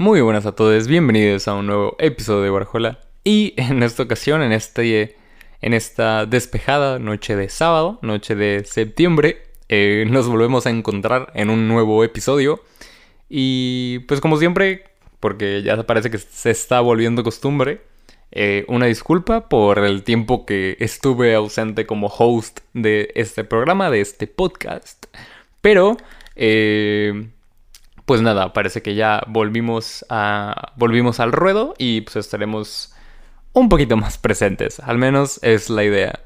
Muy buenas a todos, bienvenidos a un nuevo episodio de Warhola. Y en esta ocasión, en, este, en esta despejada noche de sábado, noche de septiembre, eh, nos volvemos a encontrar en un nuevo episodio. Y pues como siempre, porque ya parece que se está volviendo costumbre, eh, una disculpa por el tiempo que estuve ausente como host de este programa, de este podcast. Pero... Eh, pues nada, parece que ya volvimos a volvimos al ruedo y pues estaremos un poquito más presentes, al menos es la idea.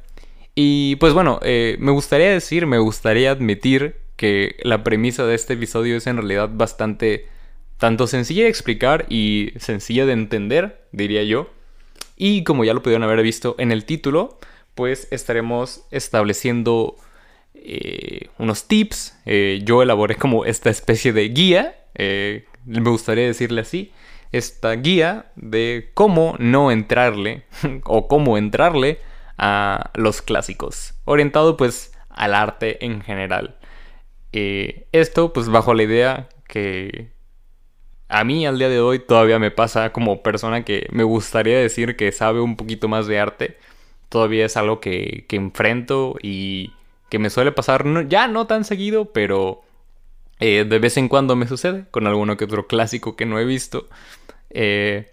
Y pues bueno, eh, me gustaría decir, me gustaría admitir que la premisa de este episodio es en realidad bastante tanto sencilla de explicar y sencilla de entender, diría yo. Y como ya lo pudieron haber visto en el título, pues estaremos estableciendo eh, unos tips. Eh, yo elaboré como esta especie de guía, eh, me gustaría decirle así, esta guía de cómo no entrarle o cómo entrarle a los clásicos, orientado pues al arte en general. esto pues bajo la idea que a mí al día de hoy todavía me pasa como persona que me gustaría decir que sabe un poquito más de arte. Todavía es algo que, que enfrento y que me suele pasar, ya no tan seguido, pero eh, de vez en cuando me sucede con alguno que otro clásico que no he visto. Eh,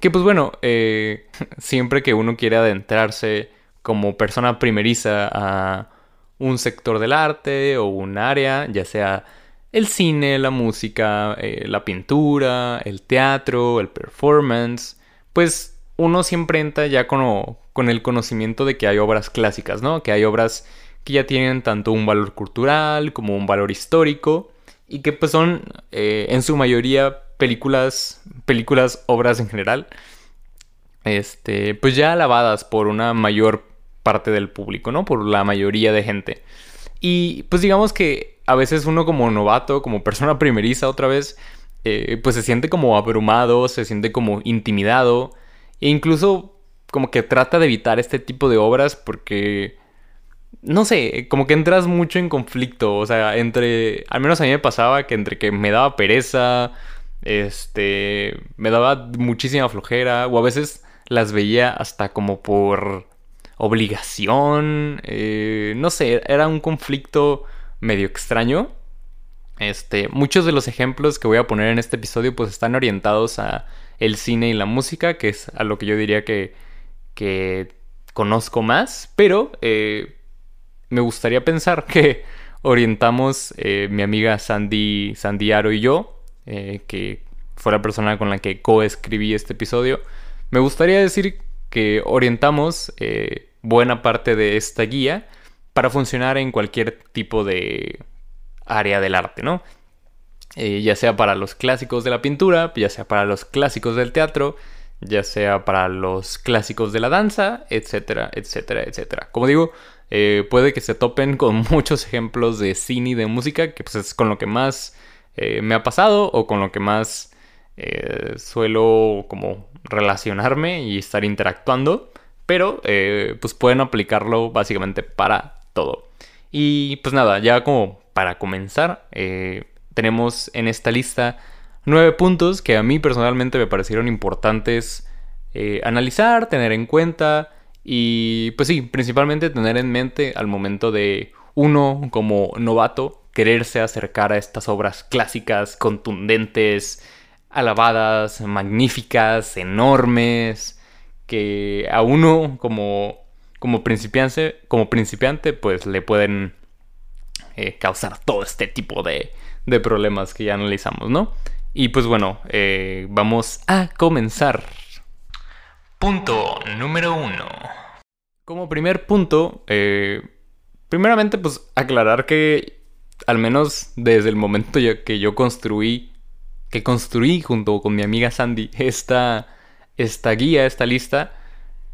que pues bueno, eh, siempre que uno quiere adentrarse como persona primeriza a un sector del arte o un área, ya sea el cine, la música, la pintura, el teatro, el performance, pues uno siempre entra ya con, con el conocimiento de que hay obras clásicas, ¿no? Que hay obras que ya tienen tanto un valor cultural como un valor histórico y que pues son eh, en su mayoría películas, películas, obras en general, este, pues ya alabadas por una mayor parte del público, ¿no? Por la mayoría de gente. Y pues digamos que a veces uno como novato, como persona primeriza otra vez, eh, pues se siente como abrumado, se siente como intimidado e incluso como que trata de evitar este tipo de obras porque no sé, como que entras mucho en conflicto, o sea, entre, al menos a mí me pasaba que entre que me daba pereza, este, me daba muchísima flojera, o a veces las veía hasta como por obligación, eh, no sé, era un conflicto medio extraño. Este, muchos de los ejemplos que voy a poner en este episodio pues están orientados a el cine y la música, que es a lo que yo diría que, que conozco más, pero eh, me gustaría pensar que orientamos eh, mi amiga Sandy, Sandy Aro y yo, eh, que fue la persona con la que coescribí este episodio, me gustaría decir que orientamos eh, buena parte de esta guía para funcionar en cualquier tipo de área del arte, ¿no? ya sea para los clásicos de la pintura, ya sea para los clásicos del teatro, ya sea para los clásicos de la danza, etcétera, etcétera, etcétera. Como digo, eh, puede que se topen con muchos ejemplos de cine y de música, que pues es con lo que más eh, me ha pasado o con lo que más eh, suelo como relacionarme y estar interactuando. Pero pues pueden aplicarlo básicamente para todo. Y pues nada, ya como para comenzar, tenemos en esta lista nueve puntos que a mí personalmente me parecieron importantes analizar, tener en cuenta y pues sí, principalmente tener en mente al momento de uno como novato quererse acercar a estas obras clásicas, contundentes, alabadas, magníficas, enormes, que a uno como, como, principiante, como principiante pues le pueden eh, causar todo este tipo de, de, problemas que ya analizamos, ¿no? Y pues bueno, eh, vamos a comenzar. Punto número uno. Como primer punto, eh, primeramente pues aclarar que al menos desde el momento que yo construí, que construí junto con mi amiga Sandy esta, esta guía, esta lista,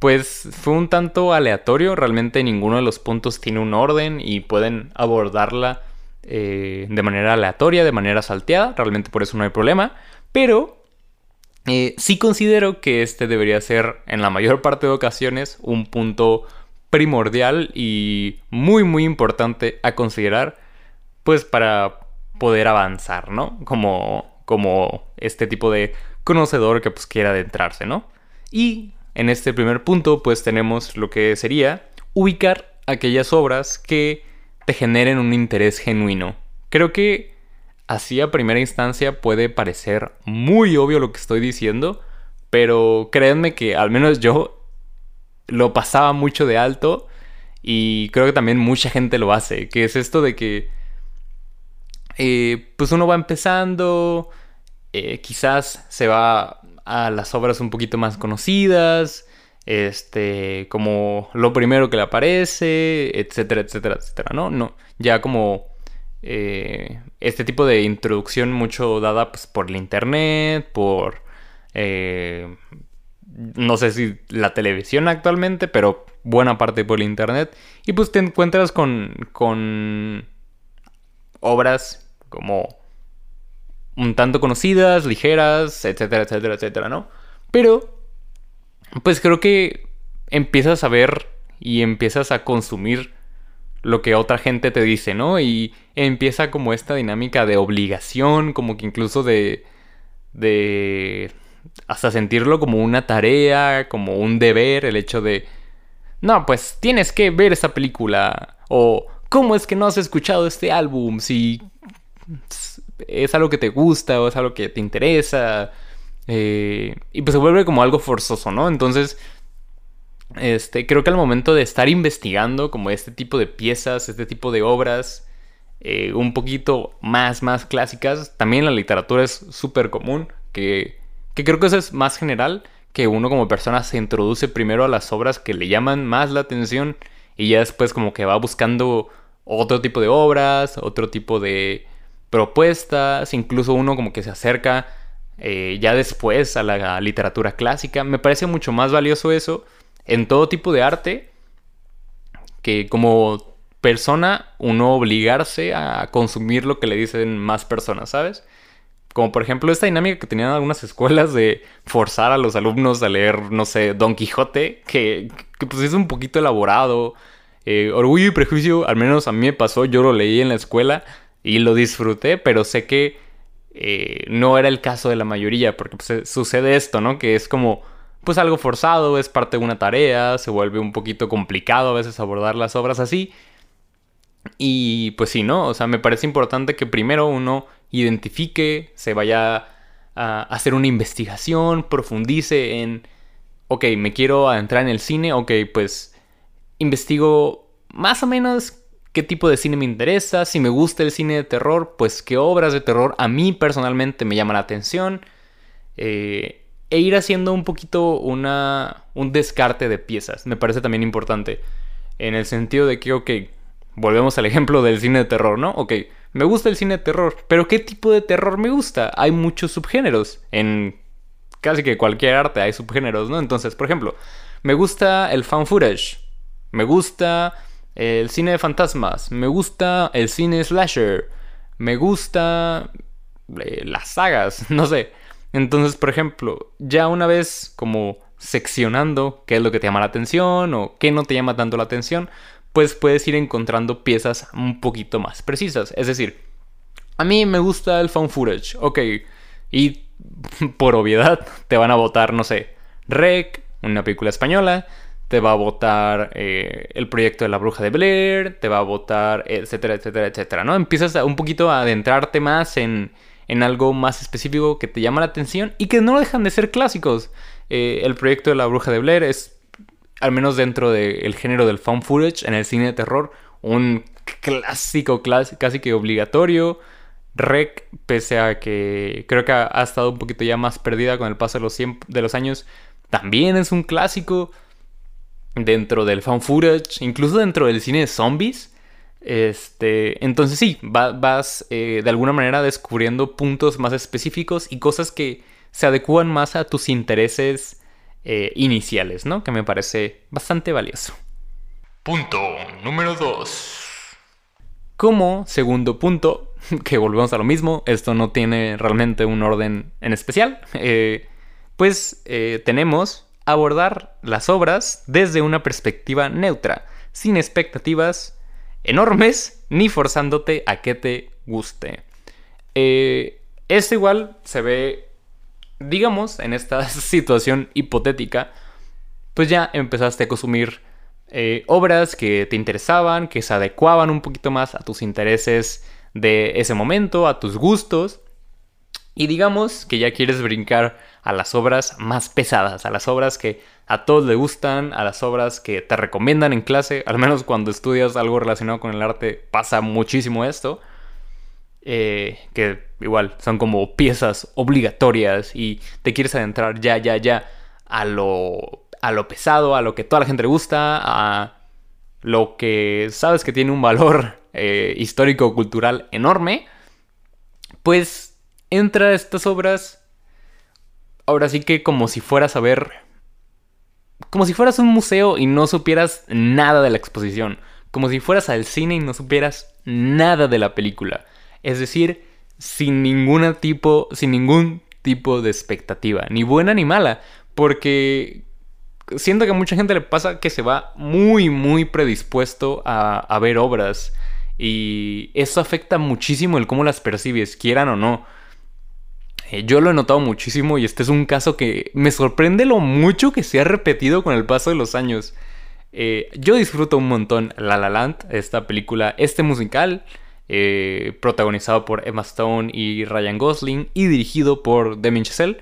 pues fue un tanto aleatorio. Realmente ninguno de los puntos tiene un orden y pueden abordarla eh, de manera aleatoria, de manera salteada. Realmente por eso no hay problema. Pero eh, sí considero que este debería ser, en la mayor parte de ocasiones, un punto primordial y muy, muy importante a considerar, pues para poder avanzar, ¿no? Como, como este tipo de conocedor que pues quiera adentrarse, ¿no? Y en este primer punto pues tenemos lo que sería ubicar aquellas obras que te generen un interés genuino. Creo que así a primera instancia puede parecer muy obvio lo que estoy diciendo, pero créanme que al menos yo lo pasaba mucho de alto y creo que también mucha gente lo hace, que es esto de que eh, pues uno va empezando, eh, quizás se va a las obras un poquito más conocidas, este, como lo primero que le aparece, etcétera, etcétera, etcétera, ¿no? no ya como eh, este tipo de introducción mucho dada pues, por el internet, por no sé si la televisión actualmente, pero buena parte por el internet. Y pues te encuentras con, con obras como un tanto conocidas, ligeras, etcétera, etcétera, etcétera, ¿no? Pero, pues creo que empiezas a ver y empiezas a consumir lo que otra gente te dice, ¿no? Y empieza como esta dinámica de obligación, como que incluso de... de hasta sentirlo como una tarea, como un deber, el hecho de, no, pues tienes que ver esa película, o ¿cómo es que no has escuchado este álbum? Si es algo que te gusta o es algo que te interesa, eh, y pues se vuelve como algo forzoso, ¿no? Entonces, este, creo que al momento de estar investigando como este tipo de piezas, este tipo de obras, eh, un poquito más, más clásicas, también la literatura es súper común, que que creo que eso es más general, que uno como persona se introduce primero a las obras que le llaman más la atención y ya después como que va buscando otro tipo de obras, otro tipo de propuestas, incluso uno como que se acerca eh, ya después a la literatura clásica. Me parece mucho más valioso eso en todo tipo de arte que como persona uno obligarse a consumir lo que le dicen más personas, ¿sabes? Como por ejemplo esta dinámica que tenían algunas escuelas de forzar a los alumnos a leer, no sé, Don Quijote, que, pues es un poquito elaborado. Eh, Orgullo y Prejuicio, al menos a mí me pasó, yo lo leí en la escuela y lo disfruté, pero sé que eh, no era el caso de la mayoría, porque pues, sucede esto, ¿no? Que es como, pues algo forzado, es parte de una tarea, se vuelve un poquito complicado a veces abordar las obras así. Y pues sí, ¿no? O sea, me parece importante que primero uno identifique, se vaya a hacer una investigación, profundice en, ok, me quiero adentrar en el cine, ok, pues investigo más o menos qué tipo de cine me interesa, si me gusta el cine de terror, pues qué obras de terror a mí personalmente me llaman la atención. Eh, e ir haciendo un poquito una, un descarte de piezas, me parece también importante. En el sentido de que, ok, volvemos al ejemplo del cine de terror, ¿no? Ok, me gusta el cine de terror, pero ¿qué tipo de terror me gusta? Hay muchos subgéneros. En casi que cualquier arte hay subgéneros, ¿no? Entonces, por ejemplo, me gusta el fan footage, me gusta el cine de fantasmas, me gusta el cine slasher, me gusta eh, las sagas, no sé. Entonces, por ejemplo, ya una vez como seccionando qué es lo que te llama la atención o qué no te llama tanto la atención, pues puedes ir encontrando piezas un poquito más precisas. Es decir, a mí me gusta el found footage, ok, y por obviedad te van a votar, no sé, Rec, una película española, te va a votar eh, el proyecto de la bruja de Blair, te va a votar, etcétera, etcétera, etcétera, ¿no? Empiezas un poquito a adentrarte más en, en algo más específico que te llama la atención y que no dejan de ser clásicos. Eh, el proyecto de la bruja de Blair es al menos dentro del género del found footage, en el cine de terror, un clásico, casi que obligatorio. Rec, pese a que creo que ha, estado un poquito ya más perdida con el paso de los, de los años, también es un clásico dentro del found footage, incluso dentro del cine de zombies. Este, entonces sí, vas eh, de alguna manera descubriendo puntos más específicos y cosas que se adecúan más a tus intereses eh, iniciales, ¿no? Que me parece bastante valioso. Punto número 2. Como segundo punto, que volvemos a lo mismo, esto no tiene realmente un orden en especial, eh, pues tenemos abordar las obras desde una perspectiva neutra, sin expectativas enormes ni forzándote a que te guste. Eh, esto igual se ve, digamos, en esta situación hipotética, pues ya empezaste a consumir eh, obras que te interesaban, que se adecuaban un poquito más a tus intereses de ese momento, a tus gustos. Y digamos que ya quieres brincar a las obras más pesadas, a las obras que a todos les gustan, a las obras que te recomiendan en clase, al menos cuando estudias algo relacionado con el arte pasa muchísimo esto, eh, que igual son como piezas obligatorias y te quieres adentrar ya, ya, ya a lo, a lo pesado, a lo que toda la gente le gusta, a lo que sabes que tiene un valor eh, histórico-cultural enorme, pues entra a estas obras ahora sí que como si fueras a ver... Como si fueras un museo y no supieras nada de la exposición. Como si fueras al cine y no supieras nada de la película. Es decir, sin ningún tipo, sin ningún tipo de expectativa, ni buena ni mala, porque siento que a mucha gente le pasa que se va muy, muy predispuesto a, a ver obras y eso afecta muchísimo el cómo las percibes, quieran o no. Eh, yo lo he notado muchísimo y este es un caso que me sorprende lo mucho que se ha repetido con el paso de los años. Eh, yo disfruto un montón La La Land, esta película, este musical, eh, protagonizado por Emma Stone y Ryan Gosling y dirigido por Demi Chazelle.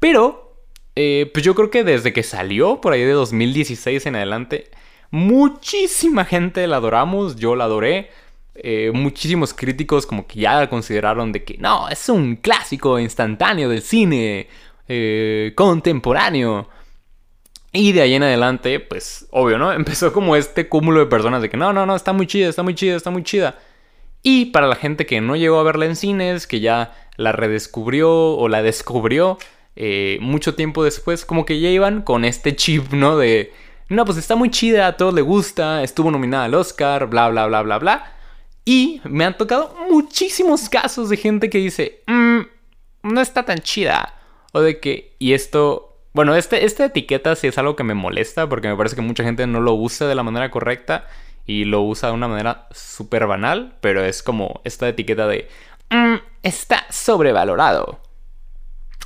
Pero, pues yo creo que desde que salió, por ahí de 2016 en adelante, muchísima gente la adoramos, yo la adoré. Eh, muchísimos críticos como que ya consideraron de que no, es un clásico instantáneo del cine eh, contemporáneo. Y de ahí en adelante, pues obvio, ¿no? Empezó como este cúmulo de personas de que no, no, no, está muy chida, está muy chida, está muy chida. Y para la gente que no llegó a verla en cines, que ya la redescubrió o la descubrió eh, mucho tiempo después, como que ya iban con este chip, ¿no? De, no, pues está muy chida, a todos le gusta, estuvo nominada al Oscar, bla, bla, bla, bla, bla. Y me han tocado muchísimos casos de gente que dice, mm, no está tan chida. O de que, y esto, bueno, este, esta etiqueta sí es algo que me molesta porque me parece que mucha gente no lo usa de la manera correcta y lo usa de una manera súper banal, pero es como esta etiqueta de, mm, está sobrevalorado.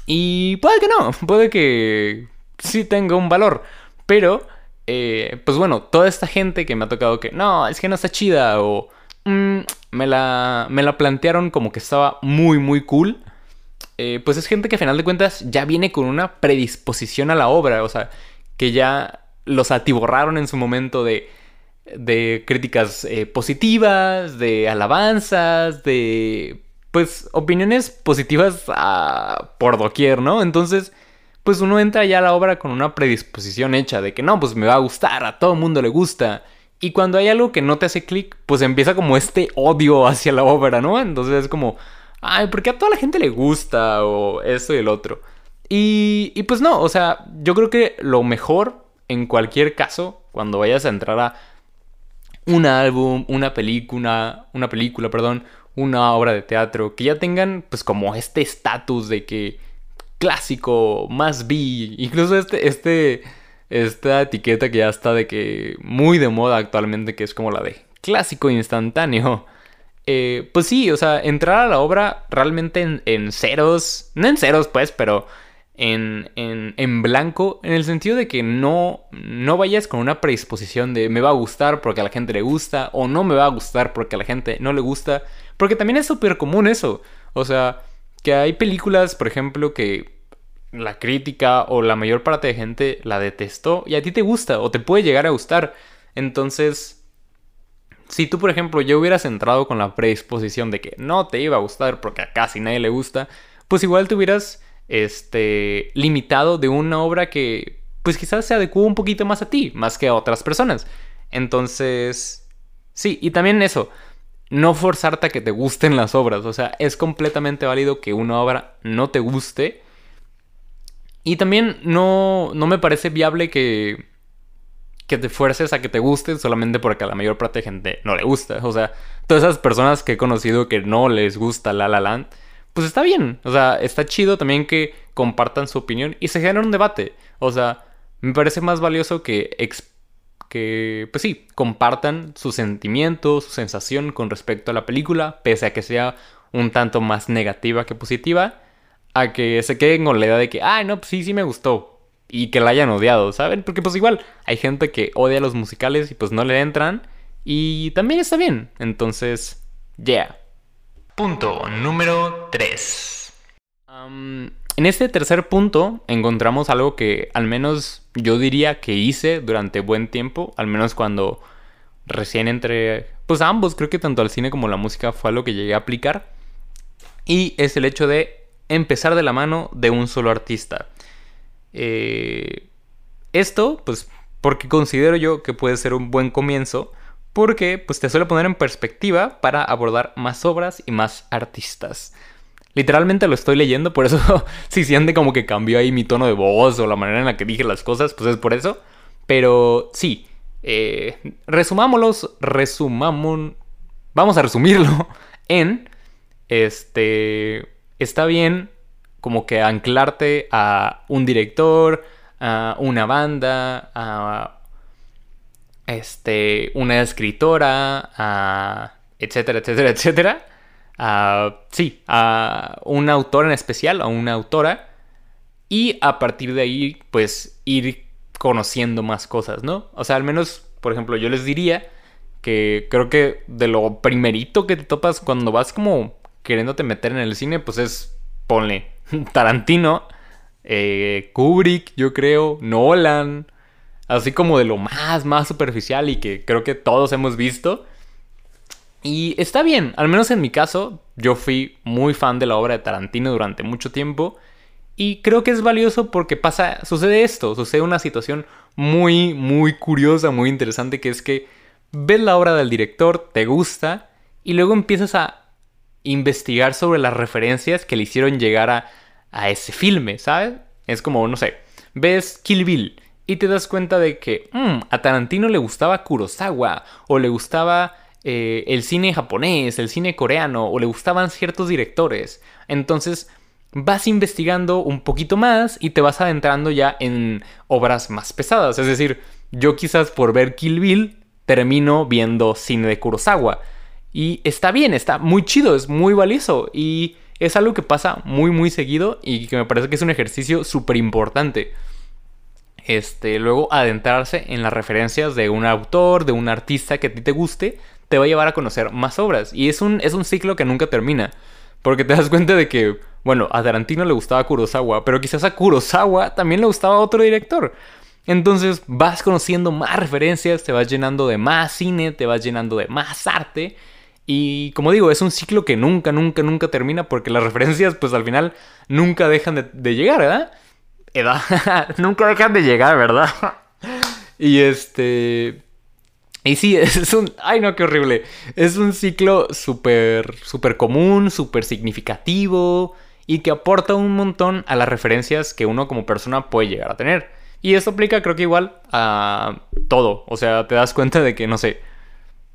Y puede que no, puede que sí tenga un valor, pero, eh, pues bueno, toda esta gente que me ha tocado que, no, es que no está chida o Mm, me, la, me la plantearon como que estaba muy, muy cool. Eh, pues es gente que a final de cuentas ya viene con una predisposición a la obra. O sea, que ya los atiborraron en su momento de, de críticas eh, positivas, de alabanzas, de pues opiniones positivas por doquier, ¿no? Entonces, pues uno entra ya a la obra con una predisposición hecha de que no, pues me va a gustar, a todo mundo le gusta. Y cuando hay algo que no te hace clic, pues empieza como este odio hacia la obra, ¿no? Entonces es como, ay, ¿por qué a toda la gente le gusta? O esto y el otro. Y, y pues no, o sea, yo creo que lo mejor en cualquier caso, cuando vayas a entrar a un álbum, una película, una película, perdón, una obra de teatro, que ya tengan pues como este estatus de que clásico, más vi, incluso este, este esta etiqueta que ya está de que muy de moda actualmente, que es como la de clásico instantáneo. Eh, pues sí, o sea, entrar a la obra realmente en, ceros, no en ceros pues, pero en, en, en, blanco, en el sentido de que no, no vayas con una predisposición de me va a gustar porque a la gente le gusta o no me va a gustar porque a la gente no le gusta, porque también es súper común eso, o sea, que hay películas, por ejemplo, que la crítica o la mayor parte de gente la detestó y a ti te gusta o te puede llegar a gustar. Entonces, si tú, por ejemplo, ya hubieras entrado con la predisposición de que no te iba a gustar porque a casi nadie le gusta, pues igual te hubieras este, limitado de una obra que pues quizás se adecua un poquito más a ti, más que a otras personas. Entonces, sí, y también eso, no forzarte a que te gusten las obras, o sea, es completamente válido que una obra no te guste Y también no, no me parece viable que, que te fuerces a que te guste solamente porque a la mayor parte de gente no le gusta. O sea, todas esas personas que he conocido que no les gusta La La Land, pues está bien. O sea, está chido también que compartan su opinión y se genera un debate. O sea, me parece más valioso que, que pues sí, compartan su sentimiento, su sensación con respecto a la película, pese a que sea un tanto más negativa que positiva a que se queden con la idea de que, ay, no, pues sí, sí me gustó. Y que la hayan odiado, ¿saben? Porque pues igual hay gente que odia los musicales y pues no le entran. Y también está bien. Entonces, yeah. Punto número 3. en este tercer punto encontramos algo que al menos yo diría que hice durante buen tiempo. Al menos cuando recién entré... Pues ambos, creo que tanto al cine como la música fue algo que llegué a aplicar. Y es el hecho de empezar de la mano de un solo artista. Eh, esto, pues, porque considero yo que puede ser un buen comienzo, porque pues te suele poner en perspectiva para abordar más obras y más artistas. Literalmente lo estoy leyendo, por eso si siente como que cambió ahí mi tono de voz o la manera en la que dije las cosas, pues es por eso. Pero sí, eh, resumámoslos, resumamos, vamos a resumirlo en, este, está bien como que anclarte a un director, a una banda, a este, una escritora, a etcétera, etcétera, etcétera. A, sí, a un autor en especial, a una autora. Y a partir de ahí, pues ir conociendo más cosas, ¿no? O sea, al menos, por ejemplo, yo les diría que creo que de lo primerito que te topas cuando vas como queriéndote meter en el cine, pues es, ponle, Tarantino, eh, Kubrick, yo creo, Nolan, así como de lo más, más superficial y que creo que todos hemos visto. Y está bien, al menos en mi caso, yo fui muy fan de la obra de Tarantino durante mucho tiempo. Y creo que es valioso porque pasa, sucede esto, sucede una situación muy, muy curiosa, muy interesante, que es que ves la obra del director, te gusta, y luego empiezas a investigar sobre las referencias que le hicieron llegar a, ese filme, ¿sabes? Es como, no sé, ves Kill Bill y te das cuenta de que mm, a Tarantino le gustaba Kurosawa o le gustaba eh, el cine japonés, el cine coreano o le gustaban ciertos directores. Entonces vas investigando un poquito más y te vas adentrando ya en obras más pesadas. Es decir, yo quizás por ver Kill Bill termino viendo cine de Kurosawa. Y está bien, está muy chido, es muy valioso. Y es algo que pasa muy, muy seguido y que me parece que es un ejercicio súper importante. Este, luego adentrarse en las referencias de un autor, de un artista que a ti te guste, te va a llevar a conocer más obras. Y es un, es un ciclo que nunca termina. Porque te das cuenta de que, bueno, a Tarantino le gustaba Kurosawa, pero quizás a Kurosawa también le gustaba otro director. Entonces vas conociendo más referencias, te vas llenando de más cine, te vas llenando de más arte y como digo, es un ciclo que nunca, nunca, nunca termina porque las referencias pues al final nunca dejan de, llegar, ¿verdad? Edad. nunca dejan de llegar, ¿verdad? y este... Y sí, es un... Ay, no, qué horrible. Es un ciclo súper, súper común, súper significativo y que aporta un montón a las referencias que uno como persona puede llegar a tener. Y esto aplica creo que igual a todo. O sea, te das cuenta de que, no sé,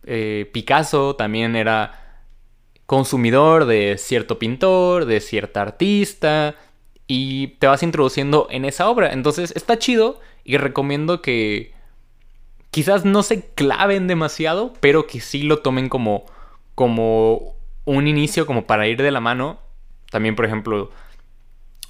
eh, Picasso también era consumidor de cierto pintor, de cierta artista, y te vas introduciendo en esa obra. Entonces está chido y recomiendo que quizás no se claven demasiado, pero que sí lo tomen como, como un inicio, como para ir de la mano. También, por ejemplo,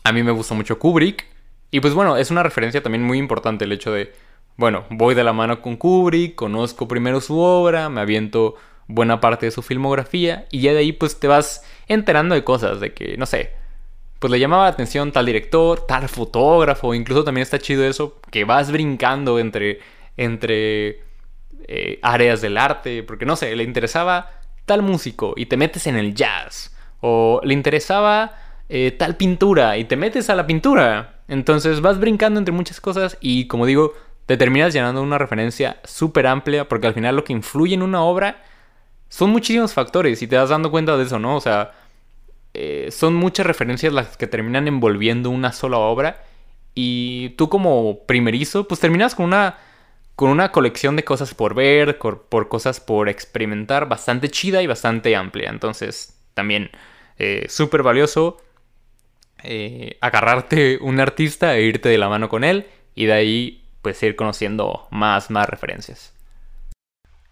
a mí me gusta mucho Kubrick. Y pues bueno, es una referencia también muy importante el hecho de bueno, voy de la mano con Kubrick, conozco primero su obra, me aviento buena parte de su filmografía y ya de ahí pues te vas enterando de cosas, de que, no sé, pues le llamaba la atención tal director, tal fotógrafo, incluso también está chido eso, que vas brincando entre, entre eh, áreas del arte, porque no sé, le interesaba tal músico y te metes en el jazz, o le interesaba eh, tal pintura y te metes a la pintura. Entonces vas brincando entre muchas cosas y como digo, te terminas llenando una referencia súper amplia porque al final lo que influye en una obra son muchísimos factores y te das dando cuenta de eso, ¿no? O sea, eh, son muchas referencias las que terminan envolviendo una sola obra y tú como primerizo, pues terminas con una, con una colección de cosas por ver, por cosas por experimentar, bastante chida y bastante amplia. Entonces, también eh, súper valioso eh, agarrarte un artista e irte de la mano con él y de ahí pues ir conociendo más, más referencias.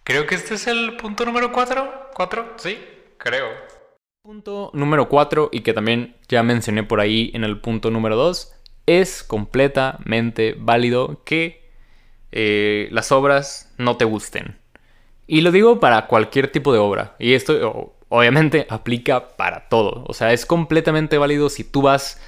Creo que este es el punto número 4. ¿4? Sí, creo. Punto número 4 y que también ya mencioné por ahí en el punto número 2 es completamente válido que eh, las obras no te gusten. Y lo digo para cualquier tipo de obra. Y esto obviamente aplica para todo. O sea, es completamente válido si tú vas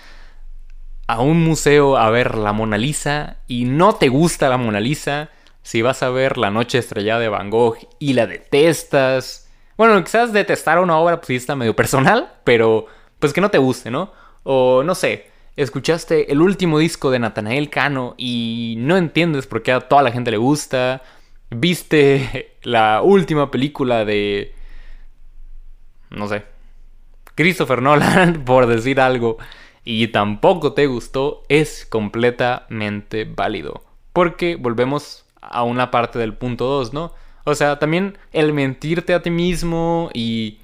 a un museo a ver la Mona Lisa y no te gusta la Mona Lisa. Si vas a ver La Noche Estrellada de Van Gogh y la detestas. Bueno, quizás detestar una obra pues está medio personal, pero pues que no te guste, ¿no? O no sé, escuchaste el último disco de Natanael Cano y no entiendes por qué a toda la gente le gusta, viste la última película de, no sé, Christopher Nolan, por decir algo, y tampoco te gustó, es completamente válido. Porque volvemos a una parte del punto 2, ¿no? O sea, también el mentirte a ti mismo y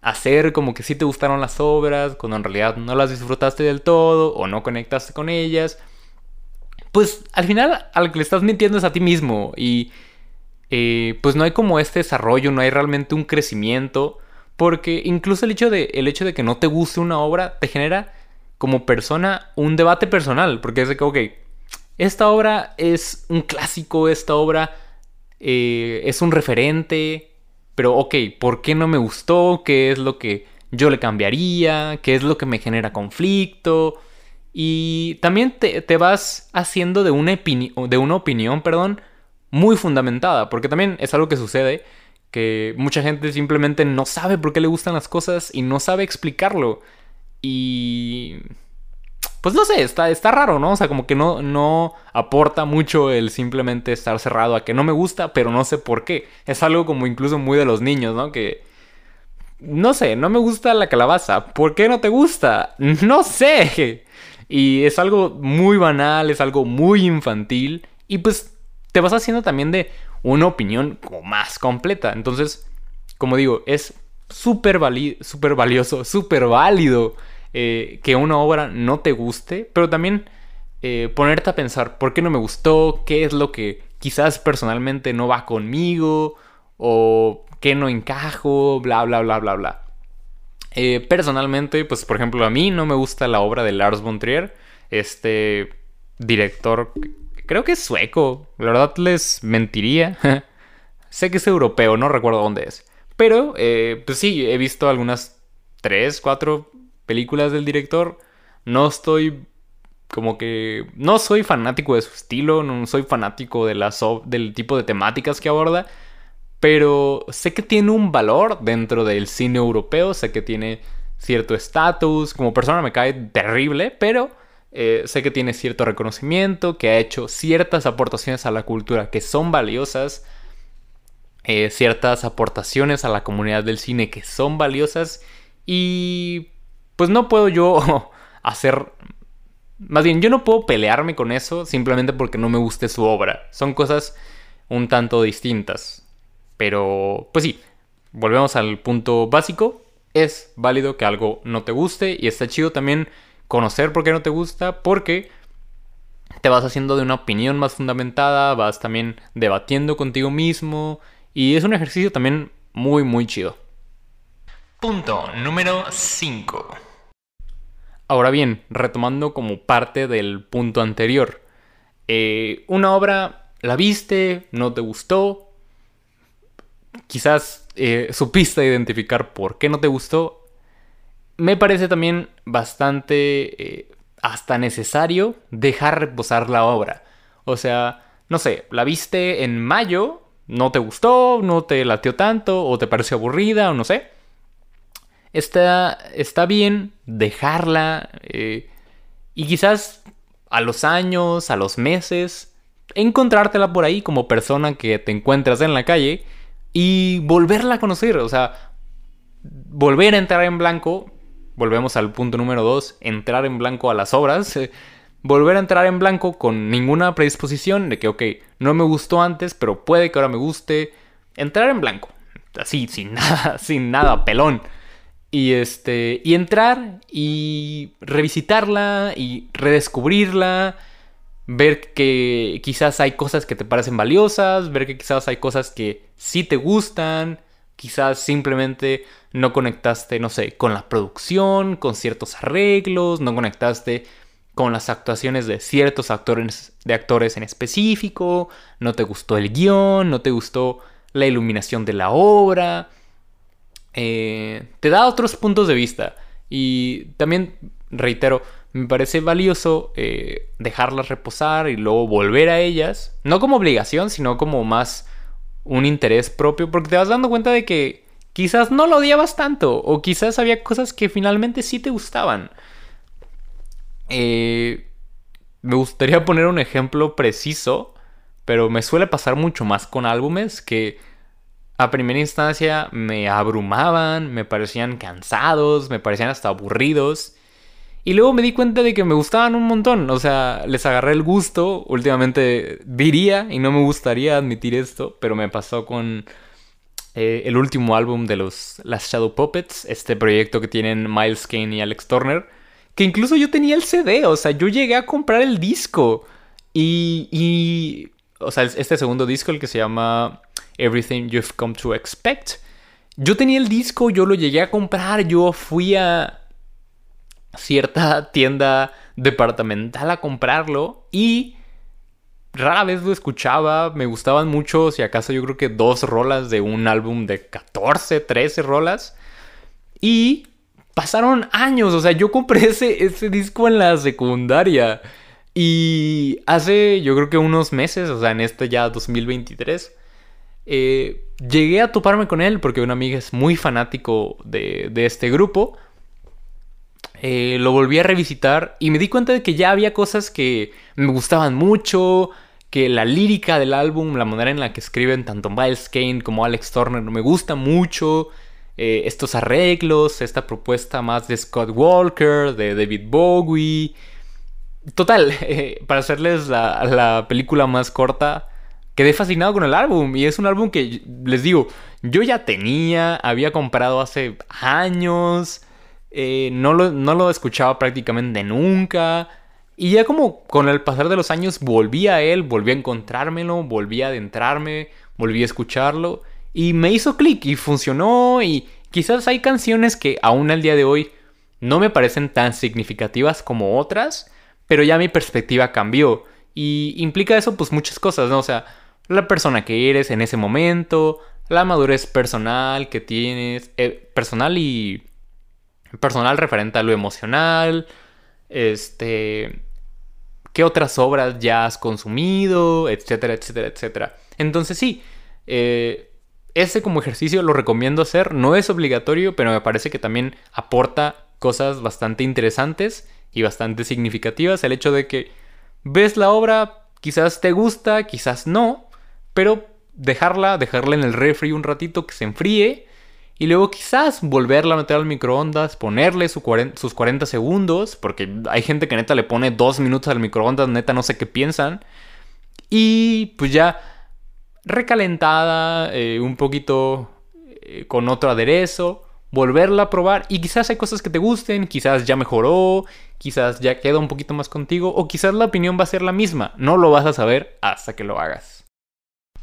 hacer como que sí te gustaron las obras, cuando en realidad no las disfrutaste del todo o no conectaste con ellas, pues al final al que le estás mintiendo es a ti mismo y eh, pues no hay como este desarrollo, no hay realmente un crecimiento, porque incluso el hecho, de, el hecho de que no te guste una obra te genera como persona un debate personal, porque es de que, ok, esta obra es un clásico, esta obra eh, es un referente, pero ok, ¿por qué no me gustó? ¿Qué es lo que yo le cambiaría? ¿Qué es lo que me genera conflicto? Y también te, vas haciendo de una, de una opinión, perdón, muy fundamentada, porque también es algo que sucede, que mucha gente simplemente no sabe por qué le gustan las cosas y no sabe explicarlo. Y pues no sé, está, está raro, ¿no? O sea, como que no, no aporta mucho el simplemente estar cerrado a que no me gusta, pero no sé por qué. Es algo como incluso muy de los niños, ¿no? Que... No sé, no me gusta la calabaza. ¿Por qué no te gusta? No sé. Y es algo muy banal, es algo muy infantil. Y pues te vas haciendo también de una opinión más completa. Entonces, como digo, es súper valioso, súper válido eh, que una obra no te guste, pero también eh, ponerte a pensar por qué no me gustó, qué es lo que quizás personalmente no va conmigo o qué no encajo, bla, bla, bla, bla, bla. Eh, personalmente, pues por ejemplo, a mí no me gusta la obra de Lars von Trier, este director, creo que es sueco, la verdad les mentiría. sé que es europeo, no recuerdo dónde es. Pero, pues sí, he visto algunas 3, 4 películas del director. No estoy como que no soy fanático de su estilo, no soy fanático de la del tipo de temáticas que aborda, pero sé que tiene un valor dentro del cine europeo, sé que tiene cierto estatus, como persona me cae terrible, pero eh, sé que tiene cierto reconocimiento, que ha hecho ciertas aportaciones a la cultura que son valiosas, eh, ciertas aportaciones a la comunidad del cine que son valiosas y pues no puedo yo hacer... Más bien, yo no puedo pelearme con eso simplemente porque no me guste su obra. Son cosas un tanto distintas. Pero, pues sí, volvemos al punto básico. Es válido que algo no te guste y está chido también conocer por qué no te gusta porque te vas haciendo de una opinión más fundamentada, vas también debatiendo contigo mismo y es un ejercicio también muy, muy chido. Punto número 5. Ahora bien, retomando como parte del punto anterior, eh, una obra la viste, no te gustó, quizás eh, supiste identificar por qué no te gustó, me parece también bastante eh, hasta necesario dejar reposar la obra. O sea, no sé, la viste en mayo, no te gustó, no te latió tanto, o te pareció aburrida, o no sé. Está, está bien dejarla eh, y quizás a los años, a los meses, encontrártela por ahí como persona que te encuentras en la calle y volverla a conocer, o sea, volver a entrar en blanco, volvemos al punto número dos, entrar en blanco a las obras, volver a entrar en blanco con ninguna predisposición de que, ok, no me gustó antes, pero puede que ahora me guste. Entrar en blanco, así, sin nada, sin nada, pelón. Y este, y entrar y revisitarla y redescubrirla, ver que quizás hay cosas que te parecen valiosas, ver que quizás hay cosas que sí te gustan, quizás simplemente no conectaste, no sé, con la producción, con ciertos arreglos, no conectaste con las actuaciones de ciertos actores, de actores en específico, no te gustó el guion, no te gustó la iluminación de la obra, eh, te da otros puntos de vista y también, reitero, me parece valioso eh, dejarlas reposar y luego volver a ellas, no como obligación, sino como más un interés propio, porque te vas dando cuenta de que quizás no lo odiabas tanto, o quizás había cosas que finalmente sí te gustaban. Eh, me gustaría poner un ejemplo preciso, pero me suele pasar mucho más con álbumes que a primera instancia me abrumaban, me parecían cansados, me parecían hasta aburridos. Y luego me di cuenta de que me gustaban un montón. O sea, les agarré el gusto. Últimamente diría, y no me gustaría admitir esto, pero me pasó con eh, el último álbum de los Las Shadow Puppets, este proyecto que tienen Miles Kane y Alex Turner que incluso yo tenía el CD, o sea, yo llegué a comprar el disco. Y, y, o sea, este segundo disco, el que se llama Everything You've Come to Expect, yo tenía el disco, yo lo llegué a comprar, yo fui a cierta tienda departamental a comprarlo y rara vez lo escuchaba, me gustaban mucho, si acaso yo creo que dos rolas de un álbum de 14, 13 rolas. Y pasaron años, o sea, yo compré ese, ese disco en la secundaria. Y hace, yo creo que unos meses, o sea, en este ya 2023, eh, llegué a toparme con él porque una amiga es muy fanático de, este grupo. Eh, lo volví a revisitar y me di cuenta de que ya había cosas que me gustaban mucho, que la lírica del álbum, la manera en la que escriben tanto Miles Kane como Alex Turner me gusta mucho. Eh, estos arreglos, esta propuesta más de Scott Walker, de David Bowie. Total, eh, para hacerles la, película más corta, quedé fascinado con el álbum. Y es un álbum que, les digo, yo ya tenía, había comprado hace años, eh, no, lo, no lo escuchaba prácticamente nunca. Y ya como con el pasar de los años volví a él, volví a encontrármelo, volví a adentrarme, volví a escucharlo. Y me hizo clic y funcionó y quizás hay canciones que aún al día de hoy no me parecen tan significativas como otras, pero ya mi perspectiva cambió. Y implica eso pues muchas cosas, ¿no? O sea, la persona que eres en ese momento, la madurez personal que tienes, eh, personal y personal referente a lo emocional, este, qué otras obras ya has consumido, etcétera, etcétera, etcétera. Entonces sí, eh, ese como ejercicio lo recomiendo hacer, no es obligatorio, pero me parece que también aporta cosas bastante interesantes y bastante significativas. El hecho de que ves la obra, quizás te gusta, quizás no, pero dejarla, dejarla en el refri un ratito que se enfríe y luego quizás volverla a meter al microondas, ponerle sus 40 segundos, porque hay gente que neta le pone dos minutos al microondas, neta no sé qué piensan. Y pues ya recalentada, eh, un poquito eh, con otro aderezo, volverla a probar y quizás hay cosas que te gusten, quizás ya mejoró, quizás ya queda un poquito más contigo o quizás la opinión va a ser la misma, no lo vas a saber hasta que lo hagas.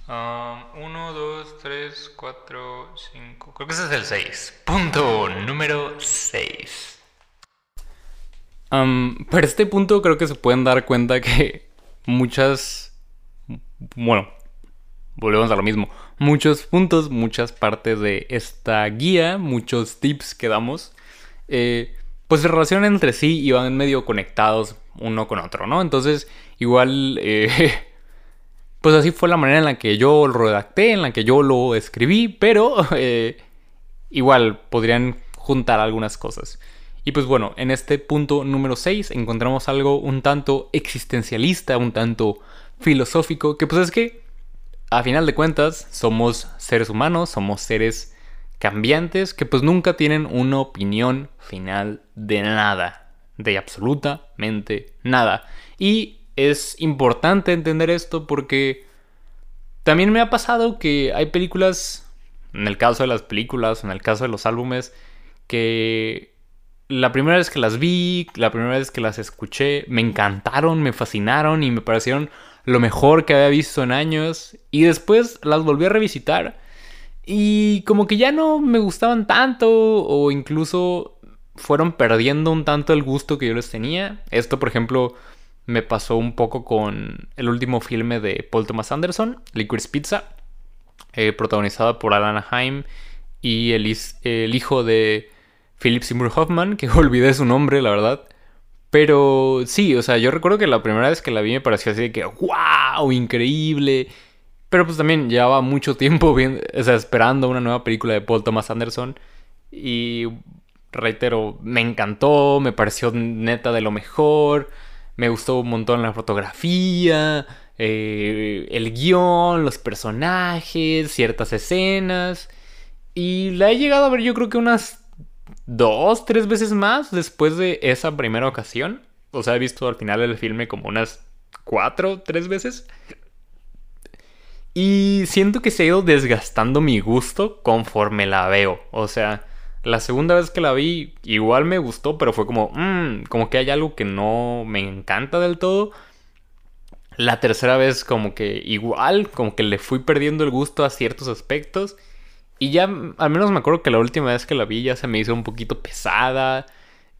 1, 2, 3, 4, 5. Creo que ese es el 6. Punto número 6. para este punto creo que se pueden dar cuenta que muchas... Bueno, volvemos a lo mismo. Muchos puntos, muchas partes de esta guía, muchos tips que damos, eh, pues se relacionan entre sí y van medio conectados uno con otro, ¿no? Entonces, igual, eh, pues así fue la manera en la que yo lo redacté, en la que yo lo escribí, pero eh, igual podrían juntar algunas cosas. Y pues bueno, en este punto número 6 encontramos algo un tanto existencialista, un tanto filosófico, que pues es que a final de cuentas, somos seres humanos, somos seres cambiantes que pues nunca tienen una opinión final de nada, de absolutamente nada. Y es importante entender esto porque también me ha pasado que hay películas, en el caso de las películas, en el caso de los álbumes, que la primera vez que las vi, la primera vez que las escuché, me encantaron, me fascinaron y me parecieron lo mejor que había visto en años. Y después las volví a revisitar. Y como que ya no me gustaban tanto o incluso fueron perdiendo un tanto el gusto que yo les tenía. Esto, por ejemplo, me pasó un poco con el último filme de Paul Thomas Anderson, Licorice Pizza, eh, protagonizado por Alan Haim y el, el hijo de Philip Seymour Hoffman, que olvidé su nombre, la verdad. Pero sí, o sea, yo recuerdo que la primera vez que la vi me pareció así de que, wow, increíble. Pero pues también llevaba mucho tiempo viendo, o sea, esperando una nueva película de Paul Thomas Anderson. Y reitero, me encantó, me pareció neta de lo mejor. Me gustó un montón la fotografía, eh, el guion, los personajes, ciertas escenas. Y la he llegado a ver yo creo que unas dos, tres veces más después de esa primera ocasión. O sea, he visto al final del filme como unas cuatro, tres veces. Y siento que se ha ido desgastando mi gusto conforme la veo. O sea, la segunda vez que la vi igual me gustó, pero fue como, mmm, como que hay algo que no me encanta del todo. La tercera vez como que igual, como que le fui perdiendo el gusto a ciertos aspectos. Y ya, al menos me acuerdo que la última vez que la vi ya se me hizo un poquito pesada.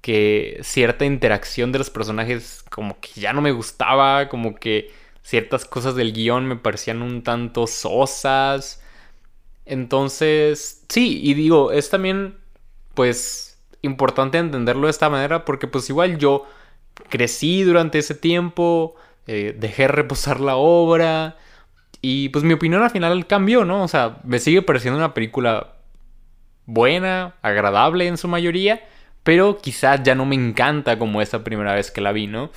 Que cierta interacción de los personajes como que ya no me gustaba. Como que ciertas cosas del guion me parecían un tanto sosas. Entonces, sí, y digo, es también, pues, importante entenderlo de esta manera porque pues igual yo crecí durante ese tiempo, eh, dejé reposar la obra, y pues mi opinión al final cambió, ¿no? O sea, me sigue pareciendo una película buena, agradable en su mayoría, pero quizás ya no me encanta como esa primera vez que la vi, ¿no?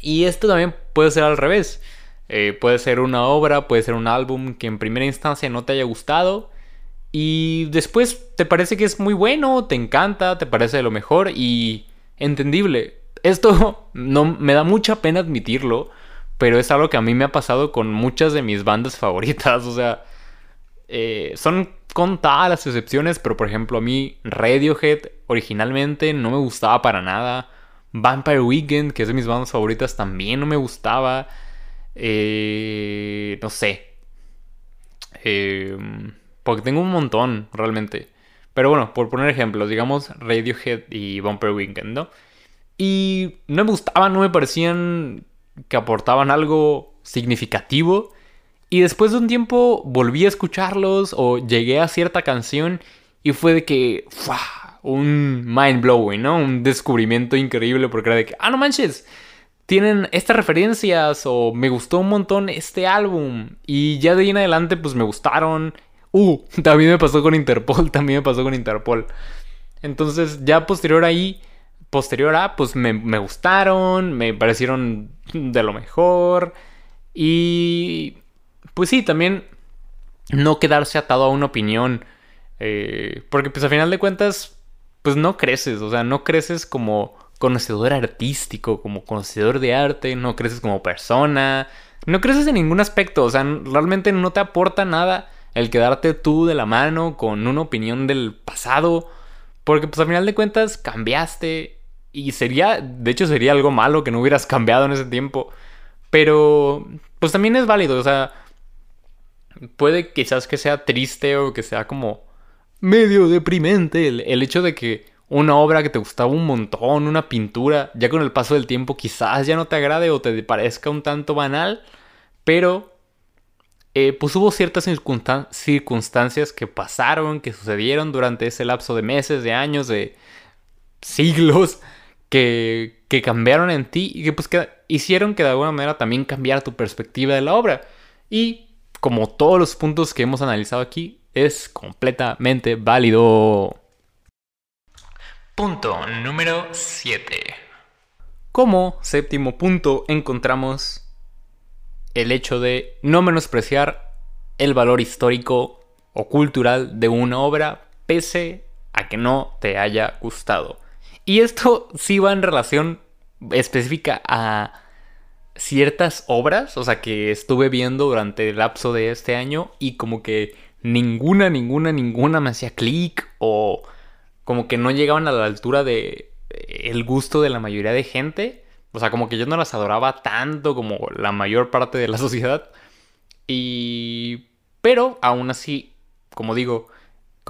Y esto también puede ser al revés. Eh, puede ser una obra, puede ser un álbum que en primera instancia no te haya gustado y después te parece que es muy bueno, te encanta, te parece de lo mejor y entendible. Esto no me da mucha pena admitirlo, pero es algo que a mí me ha pasado con muchas de mis bandas favoritas. O sea, eh, son contadas las excepciones, pero por ejemplo a mí Radiohead originalmente no me gustaba para nada. Vampire Weekend, que es de mis bandas favoritas, también no me gustaba. Eh, no sé. Em, porque tengo un montón, realmente. Pero bueno, por poner ejemplos, digamos Radiohead y Vampire Weekend, ¿no? Y no me gustaban, no me parecían que aportaban algo significativo. Y después de un tiempo volví a escucharlos o llegué a cierta canción y fue de que, un mind blowing, ¿no? Un descubrimiento increíble porque era de que, ah, no manches, tienen estas referencias o me gustó un montón este álbum. Y ya de ahí en adelante pues me gustaron. Uh, también me pasó con Interpol, también me pasó con Interpol. Entonces ya posterior ahí posterior a, pues me, gustaron, me parecieron de lo mejor. Y pues sí, también no quedarse atado a una opinión. Eh, porque pues a final de cuentas, pues no creces, o sea, no creces como conocedor artístico, como conocedor de arte, no creces como persona, no creces en ningún aspecto, o sea, realmente no te aporta nada el quedarte tú de la mano con una opinión del pasado, porque pues a final de cuentas cambiaste y sería, de hecho sería algo malo que no hubieras cambiado en ese tiempo. Pero, pues también es válido, o sea, puede quizás que sea triste o que sea como medio deprimente el, hecho de que una obra que te gustaba un montón, una pintura, ya con el paso del tiempo quizás ya no te agrade o te parezca un tanto banal, pero eh, pues hubo ciertas circunstancias que pasaron, que sucedieron durante ese lapso de meses, de años, de siglos, que, que cambiaron en ti y que pues que hicieron que de alguna manera también cambiara tu perspectiva de la obra. Y como todos los puntos que hemos analizado aquí, es completamente válido. Punto número 7. Como séptimo punto encontramos el hecho de no menospreciar el valor histórico o cultural de una obra pese a que no te haya gustado. Y esto sí va en relación específica a ciertas obras, o sea, que estuve viendo durante el lapso de este año y como que ninguna, ninguna, ninguna me hacía clic o como que no llegaban a la altura de eh, el gusto de la mayoría de gente. O sea, como que yo no las adoraba tanto como la mayor parte de la sociedad. Y... Pero aún así, como digo,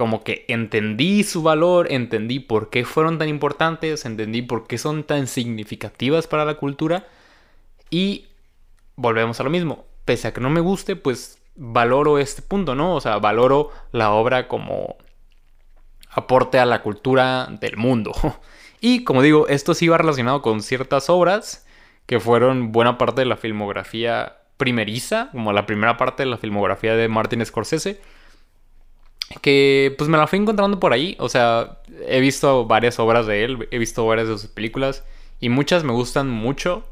como que entendí su valor, entendí por qué fueron tan importantes, entendí por qué son tan significativas para la cultura. Y volvemos a lo mismo. Pese a que no me guste, pues valoro este punto, ¿no? O sea, valoro la obra como aporte a la cultura del mundo. Y como digo, esto sí va relacionado con ciertas obras que fueron buena parte de la filmografía primeriza, como la primera parte de la filmografía de Martin Scorsese. Que pues me la fui encontrando por ahí. O sea, he visto varias obras de él, he visto varias de sus películas y muchas me gustan mucho.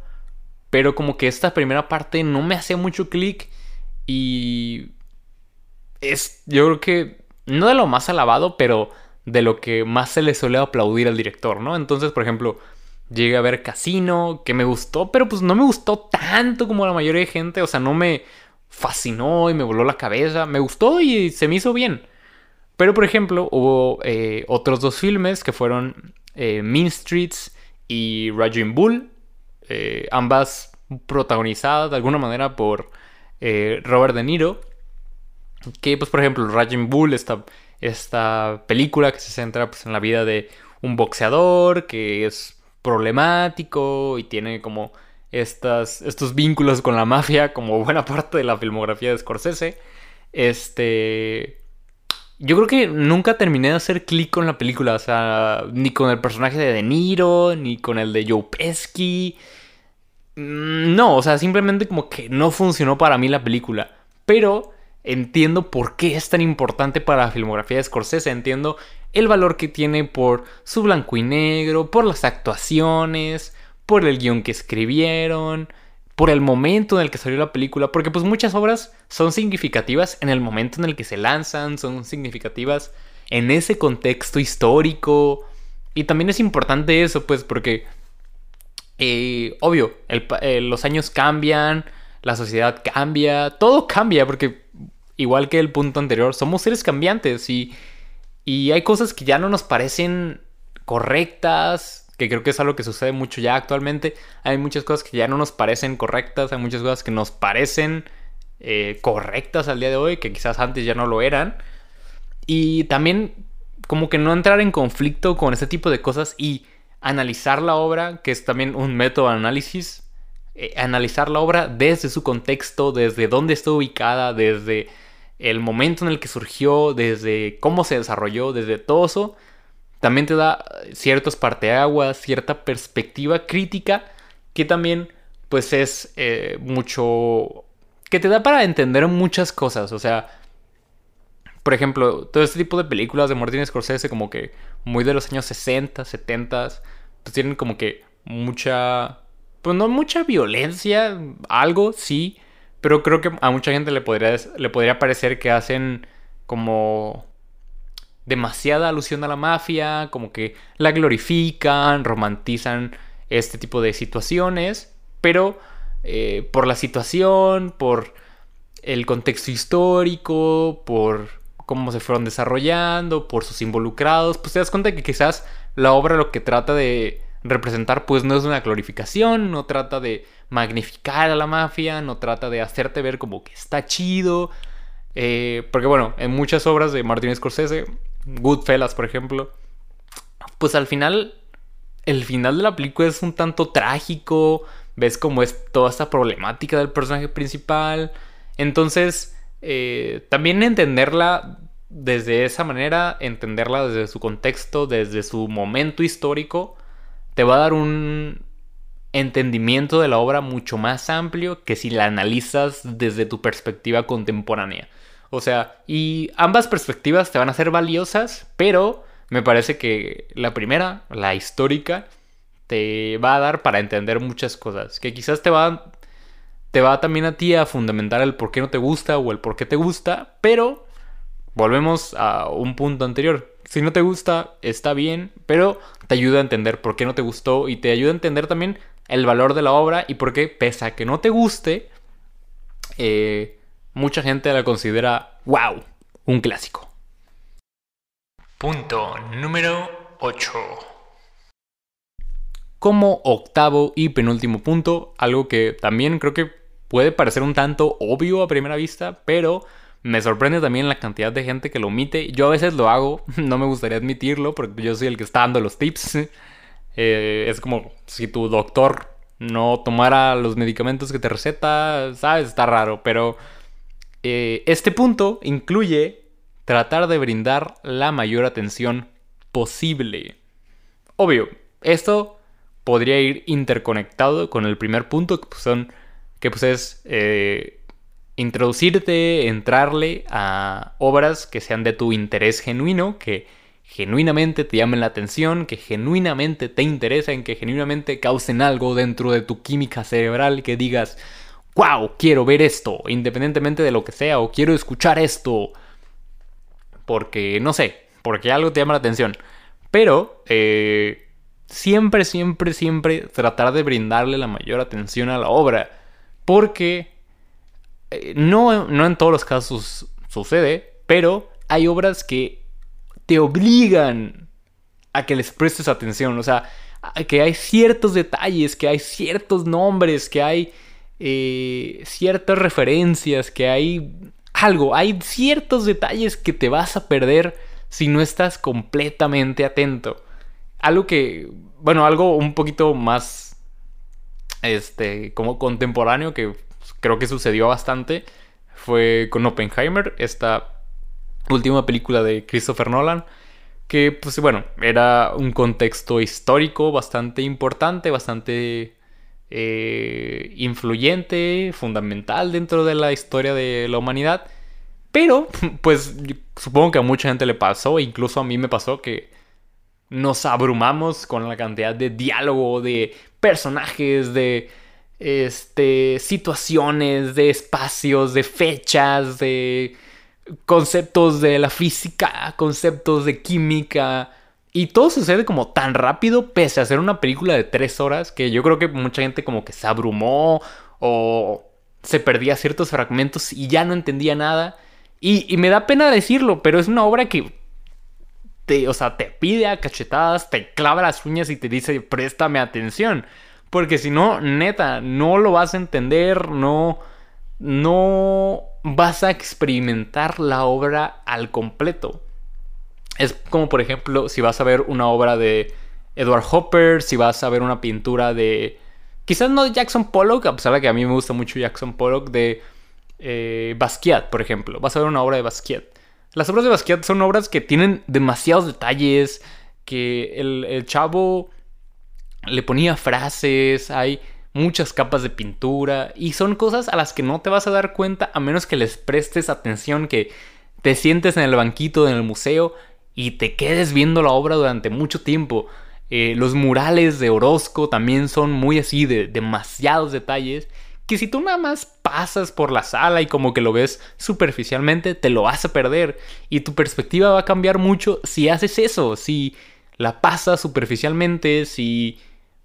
Pero como que esta primera parte no me hace mucho clic y es, yo creo que, no de lo más alabado, pero de lo que más se le suele aplaudir al director, ¿no? Entonces, por ejemplo, llegué a ver Casino, que me gustó, pero pues no me gustó tanto como la mayoría de gente, o sea, no me fascinó y me voló la cabeza, me gustó y se me hizo bien. Pero, por ejemplo, hubo eh, otros dos filmes que fueron eh, Mean Streets y Raging Bull, eh, ambas protagonizadas de alguna manera por Robert De Niro. Que, pues, por ejemplo, Raging Bull, esta, esta película que se centra pues, en la vida de un boxeador que es problemático y tiene como estas, estos vínculos con la mafia, como buena parte de la filmografía de Scorsese. Este. Yo creo que nunca terminé de hacer clic con la película, o sea, ni con el personaje de De Niro, ni con el de Joe Pesci, Mm, no, o sea, simplemente como que no funcionó para mí la película. Pero entiendo por qué es tan importante para la filmografía de Scorsese. Entiendo el valor que tiene por su blanco y negro, por las actuaciones, por el guion que escribieron, por el momento en el que salió la película. Porque pues muchas obras son significativas en el momento en el que se lanzan, son significativas en ese contexto histórico. Y también es importante eso, pues, porque eh, obvio, eh, los años cambian, la sociedad cambia, todo cambia, porque igual que el punto anterior, somos seres cambiantes y, y hay cosas que ya no nos parecen correctas, que creo que es algo que sucede mucho ya actualmente. Hay muchas cosas que ya no nos parecen correctas, hay muchas cosas que nos parecen eh, correctas al día de hoy, que quizás antes ya no lo eran. Y también como que no entrar en conflicto con ese tipo de cosas y analizar la obra, que es también un método de análisis, eh, analizar la obra desde su contexto, desde dónde está ubicada, desde el momento en el que surgió, desde cómo se desarrolló, desde todo eso, también te da ciertos parteaguas, cierta perspectiva crítica, que también pues es eh, mucho... que te da para entender muchas cosas, o sea... Por ejemplo, todo este tipo de películas de Martin Scorsese, como que muy de los años 60, 70, pues tienen como que mucha, pues no mucha violencia, algo, sí, pero creo que a mucha gente le podría, le podría parecer que hacen como demasiada alusión a la mafia, como que la glorifican, romantizan este tipo de situaciones, pero eh, por la situación, por el contexto histórico, por cómo se fueron desarrollando, por sus involucrados, pues te das cuenta que quizás la obra lo que trata de representar pues no es una glorificación, no trata de magnificar a la mafia, no trata de hacerte ver como que está chido. Eh, porque bueno, en muchas obras de Martin Scorsese, Goodfellas por ejemplo, pues al final, el final de la película es un tanto trágico, ves cómo es toda esta problemática del personaje principal. Entonces, eh, también entenderla desde esa manera, entenderla desde su contexto, desde su momento histórico, te va a dar un entendimiento de la obra mucho más amplio que si la analizas desde tu perspectiva contemporánea. O sea, y ambas perspectivas te van a ser valiosas, pero me parece que la primera, la histórica, te va a dar para entender muchas cosas, que quizás te va te va también a ti a fundamentar el por qué no te gusta o el por qué te gusta, pero volvemos a un punto anterior. Si no te gusta, está bien, pero te ayuda a entender por qué no te gustó y te ayuda a entender también el valor de la obra y por qué, pese a que no te guste, eh, mucha gente la considera, wow, un clásico. Punto número 8. Como octavo y penúltimo punto, algo que también creo que puede parecer un tanto obvio a primera vista, pero me sorprende también la cantidad de gente que lo omite. Yo a veces lo hago, no me gustaría admitirlo, porque yo soy el que está dando los tips. Eh, es como si tu doctor no tomara los medicamentos que te receta, sabes, está raro, pero eh, este punto incluye tratar de brindar la mayor atención posible. Obvio, esto podría ir interconectado con el primer punto, que pues son que pues es eh, introducirte, entrarle a obras que sean de tu interés genuino, que genuinamente te llamen la atención, que genuinamente te interesen, que genuinamente causen algo dentro de tu química cerebral, que digas, wow, quiero ver esto, independientemente de lo que sea, o quiero escuchar esto, porque no sé, porque algo te llama la atención. Pero eh, siempre, siempre, siempre tratar de brindarle la mayor atención a la obra. Porque eh, no, no en todos los casos sucede, pero hay obras que te obligan a que les prestes atención. O sea, que hay ciertos detalles, que hay ciertos nombres, que hay eh, ciertas referencias, que hay algo, hay ciertos detalles que te vas a perder si no estás completamente atento. Algo que, bueno, algo un poquito más este, como contemporáneo, que creo que sucedió bastante, fue con Oppenheimer, esta última película de Christopher Nolan, que pues bueno, era un contexto histórico bastante importante, bastante eh, influyente, fundamental dentro de la historia de la humanidad. Pero, pues supongo que a mucha gente le pasó, incluso a mí me pasó que nos abrumamos con la cantidad de diálogo, de personajes, de este, situaciones, de espacios, de fechas, de conceptos de la física, conceptos de química. Y todo sucede como tan rápido, pese a ser una película de tres horas, que yo creo que mucha gente como que se abrumó o se perdía ciertos fragmentos y ya no entendía nada. Y, me da pena decirlo, pero es una obra que o sea, te pide a cachetadas, te clava las uñas y te dice, préstame atención. Porque si no, neta, no lo vas a entender, no, no vas a experimentar la obra al completo. Es como, por ejemplo, si vas a ver una obra de Edward Hopper, si vas a ver una pintura de... Quizás no de Jackson Pollock, a pesar de que a mí me gusta mucho Jackson Pollock, de eh, Basquiat, por ejemplo. Vas a ver una obra de Basquiat. Las obras de Basquiat son obras que tienen demasiados detalles, que el, chavo le ponía frases, hay muchas capas de pintura y son cosas a las que no te vas a dar cuenta a menos que les prestes atención, que te sientes en el banquito en el museo y te quedes viendo la obra durante mucho tiempo. Eh, los murales de Orozco también son muy así, de demasiados detalles que si tú nada más pasas por la sala y como que lo ves superficialmente, te lo vas a perder. Y tu perspectiva va a cambiar mucho si haces eso, si la pasas superficialmente, si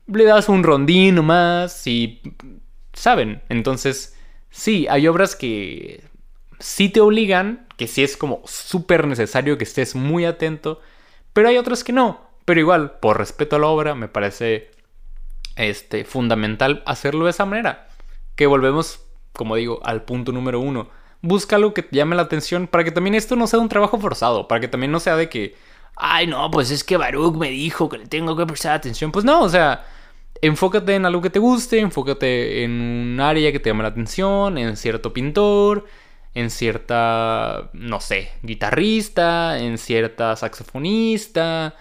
le das un rondín más, si... ¿Saben? Entonces, sí, hay obras que sí te obligan, que sí es como súper necesario que estés muy atento, pero hay otras que no. Pero igual, por respeto a la obra, me parece este, fundamental hacerlo de esa manera que volvemos, como digo, al punto número uno. Busca algo que te llame la atención para que también esto no sea un trabajo forzado, para que también no sea de que, ay, no, pues es que Baruch me dijo que le tengo que prestar atención. Pues no, o sea, enfócate en algo que te guste, enfócate en un área que te llame la atención, en cierto pintor, en cierta, no sé, guitarrista, en cierta saxofonista.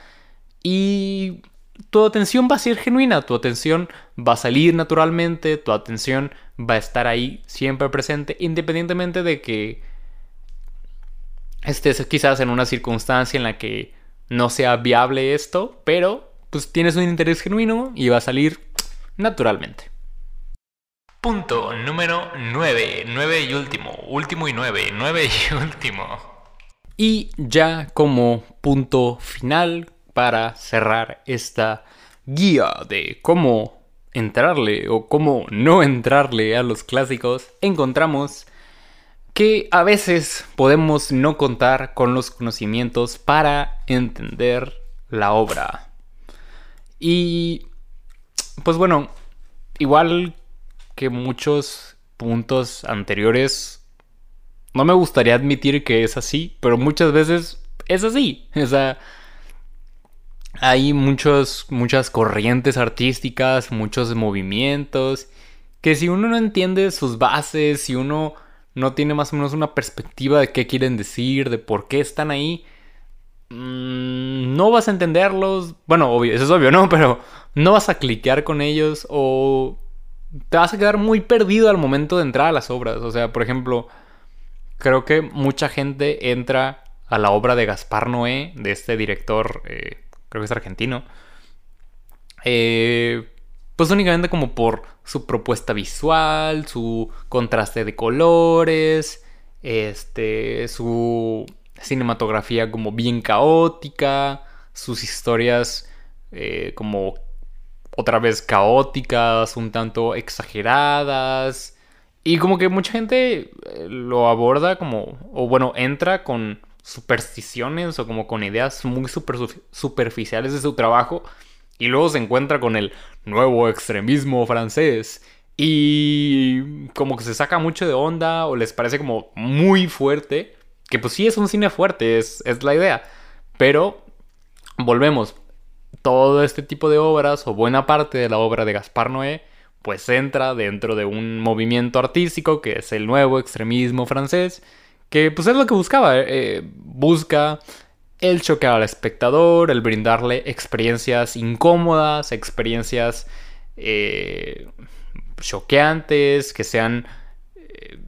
Y tu atención va a ser genuina, tu atención va a salir naturalmente, tu atención va a estar ahí siempre presente, independientemente de que estés quizás en una circunstancia en la que no sea viable esto, pero pues tienes un interés genuino y va a salir naturalmente. Punto número 9, 9 y último, último y 9, 9 y último. Y ya como punto final para cerrar esta guía de cómo entrarle o cómo no entrarle a los clásicos, encontramos que a veces podemos no contar con los conocimientos para entender la obra. Y pues bueno, igual que muchos puntos anteriores, no me gustaría admitir que es así, pero muchas veces es así. O sea, hay muchos, muchas corrientes artísticas, muchos movimientos, que si uno no entiende sus bases, si uno no tiene más o menos una perspectiva de qué quieren decir, de por qué están ahí, mm, no vas a entenderlos. Bueno, obvio, eso es obvio, ¿no? Pero no vas a cliquear con ellos o te vas a quedar muy perdido al momento de entrar a las obras. O sea, por ejemplo, creo que mucha gente entra a la obra de Gaspar Noé, de este director, eh, creo que es argentino. Eh, pues únicamente como por su propuesta visual, su contraste de colores, este, su cinematografía como bien caótica, sus historias eh, como otra vez caóticas, un tanto exageradas. Y como que mucha gente eh, lo aborda como, o bueno, entra con supersticiones o como con ideas muy superficiales de su trabajo y luego se encuentra con el nuevo extremismo francés. Y como que se saca mucho de onda o les parece como muy fuerte, que pues sí es un cine fuerte, es, es la idea, pero volvemos, todo este tipo de obras o buena parte de la obra de Gaspar Noé pues entra dentro de un movimiento artístico que es el nuevo extremismo francés, que pues es lo que buscaba, eh, busca el choquear al espectador, el brindarle experiencias incómodas, experiencias eh, choqueantes, que sean eh,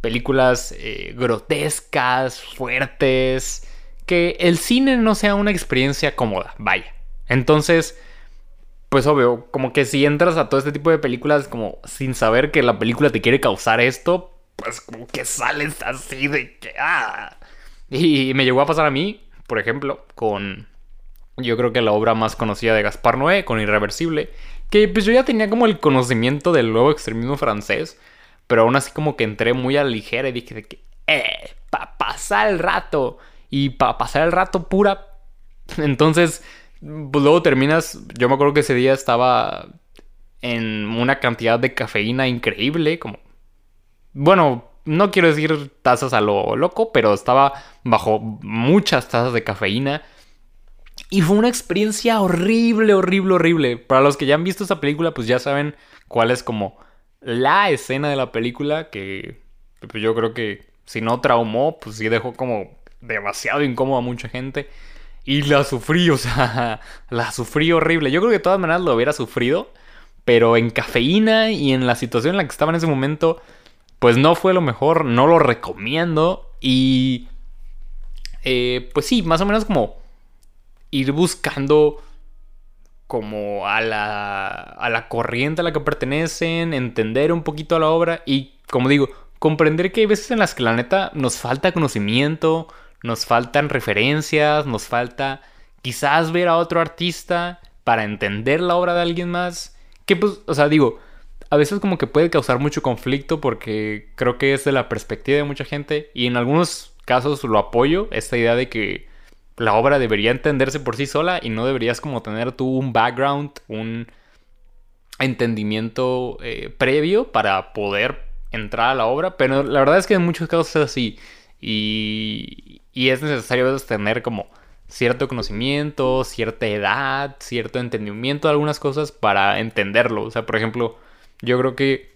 películas eh, grotescas, fuertes, que el cine no sea una experiencia cómoda, vaya. Entonces, pues obvio, como que si entras a todo este tipo de películas como sin saber que la película te quiere causar esto, pues como que sales así de que... Ah. Y me llegó a pasar a mí, por ejemplo, con yo creo que la obra más conocida de Gaspar Noé, con Irreversible, que pues yo ya tenía como el conocimiento del nuevo extremismo francés, pero aún así como que entré muy a la ligera y dije que, eh, para pasar el rato, y para pasar el rato pura. Entonces, luego terminas, yo me acuerdo que ese día estaba en una cantidad de cafeína increíble, como, bueno, no quiero decir tazas a lo loco, pero estaba bajo muchas tazas de cafeína. Y fue una experiencia horrible, horrible, horrible. Para los que ya han visto esa película, pues ya saben cuál es como la escena de la película que pues yo creo que si no traumó, pues sí dejó como demasiado incómodo a mucha gente. Y la sufrí, o sea, la sufrí horrible. Yo creo que de todas maneras lo hubiera sufrido, pero en cafeína y en la situación en la que estaba en ese momento, pues no fue lo mejor, no lo recomiendo y eh, pues sí, más o menos como ir buscando como a la, a la corriente a la que pertenecen, entender un poquito a la obra y como digo, comprender que hay veces en las que la neta nos falta conocimiento, nos faltan referencias, nos falta quizás ver a otro artista para entender la obra de alguien más. Que pues, o sea, digo, a veces como que puede causar mucho conflicto porque creo que es de la perspectiva de mucha gente y en algunos casos lo apoyo, esta idea de que la obra debería entenderse por sí sola y no deberías como tener tú un background, un entendimiento eh, previo para poder entrar a la obra, pero la verdad es que en muchos casos es así y, y es necesario tener como cierto conocimiento, cierta edad, cierto entendimiento de algunas cosas para entenderlo. O sea, por ejemplo, yo creo que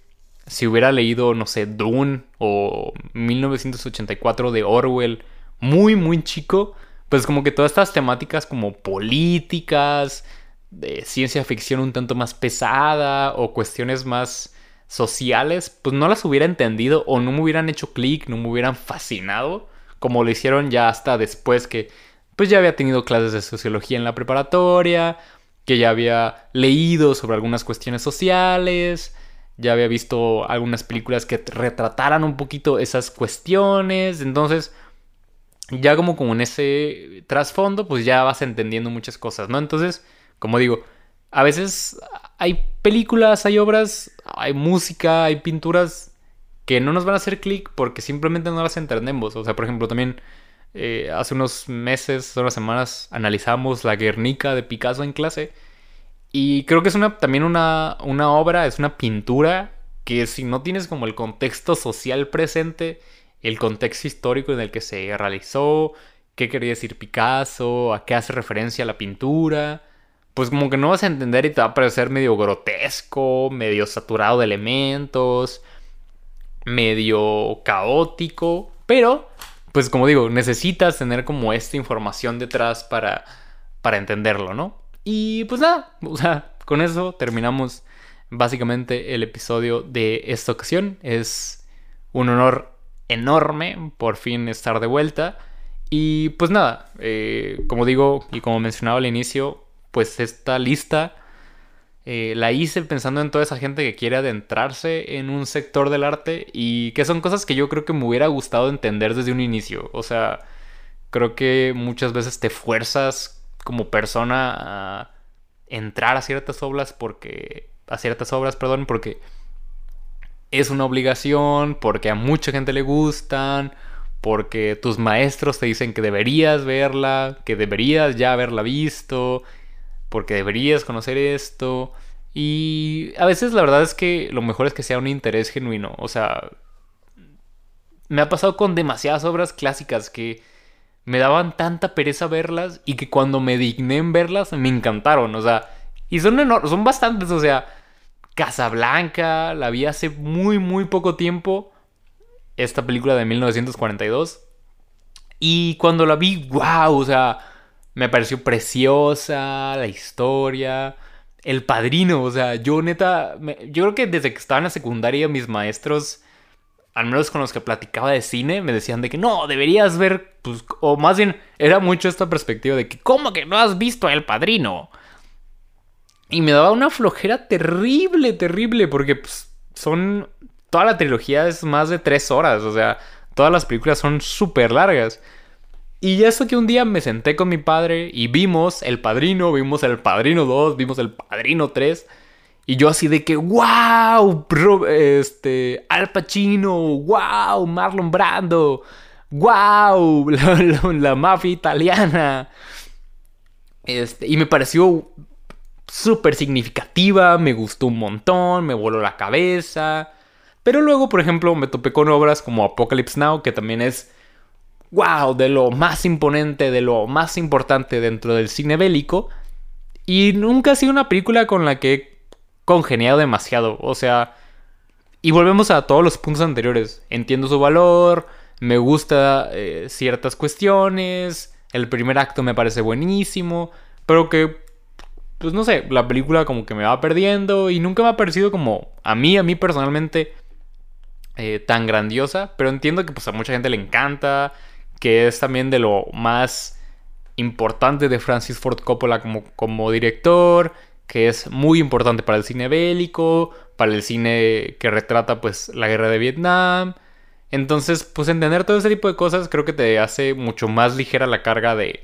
si hubiera leído, no sé, Dune o 1984 de Orwell, muy, muy chico, pues como que todas estas temáticas como políticas, de ciencia ficción un tanto más pesada o cuestiones más sociales, pues no las hubiera entendido o no me hubieran hecho clic, no me hubieran fascinado, como lo hicieron ya hasta después que pues ya había tenido clases de sociología en la preparatoria, que ya había leído sobre algunas cuestiones sociales, ya había visto algunas películas que retrataran un poquito esas cuestiones, entonces ya como con ese trasfondo, pues ya vas entendiendo muchas cosas, ¿no? Entonces, como digo, a veces hay películas, hay obras, hay música, hay pinturas que no nos van a hacer clic porque simplemente no las entendemos. O sea, por ejemplo, también eh, hace unos meses, unas semanas, analizamos la Guernica de Picasso en clase. Y creo que es una, también una, una obra, es una pintura que si no tienes como el contexto social presente, el contexto histórico en el que se realizó, qué quería decir Picasso, a qué hace referencia la pintura, pues como que no vas a entender y te va a parecer medio grotesco, medio saturado de elementos, medio caótico, pero pues como digo, necesitas tener como esta información detrás para, para entenderlo, ¿no? Y pues nada, o sea, con eso terminamos básicamente el episodio de esta ocasión. Es un honor enorme por fin estar de vuelta. Y pues nada, eh, como digo y como mencionaba al inicio, pues esta lista eh, la hice pensando en toda esa gente que quiere adentrarse en un sector del arte y que son cosas que yo creo que me hubiera gustado entender desde un inicio. O sea, creo que muchas veces te fuerzas como persona a entrar a ciertas obras porque a ciertas obras, perdón, porque es una obligación, porque a mucha gente le gustan, porque tus maestros te dicen que deberías verla, que deberías ya haberla visto, porque deberías conocer esto. Y a veces la verdad es que lo mejor es que sea un interés genuino. O sea, me ha pasado con demasiadas obras clásicas que me daban tanta pereza verlas y que cuando me digné en verlas me encantaron. O sea, y son enormes, son bastantes. O sea, Casablanca, la vi hace muy, muy poco tiempo. Esta película de 1942. Y cuando la vi, wow, o sea, me pareció preciosa la historia. El padrino, o sea, yo neta, yo creo que desde que estaba en la secundaria mis maestros, al menos con los que platicaba de cine, me decían de que no, deberías ver, pues, o más bien era mucho esta perspectiva de que, ¿cómo que no has visto El Padrino? Y me daba una flojera terrible, terrible, porque pues, son. Toda la trilogía es más de tres horas, o sea, todas las películas son súper largas. Y eso que un día me senté con mi padre y vimos El Padrino, vimos El Padrino 2, vimos El Padrino 3. Y yo así de que, wow, este, Al Pacino, wow, Marlon Brando, wow, la, la mafia italiana. Este, y me pareció súper significativa, me gustó un montón, me voló la cabeza. Pero luego, por ejemplo, me topé con obras como Apocalypse Now, que también es, wow, de lo más imponente, de lo más importante dentro del cine bélico. Y nunca ha sido una película con la que he congeniado demasiado. O sea, y volvemos a todos los puntos anteriores. Entiendo su valor, me gusta eh, ciertas cuestiones, el primer acto me parece buenísimo, pero que pues no sé, la película como que me va perdiendo y nunca me ha parecido como a mí, a mí personalmente eh, tan grandiosa, pero entiendo que pues a mucha gente le encanta, que es también de lo más importante de Francis Ford Coppola como, director, que es muy importante para el cine bélico, para el cine que retrata pues la guerra de Vietnam. Entonces, pues entender todo ese tipo de cosas creo que te hace mucho más ligera la carga de,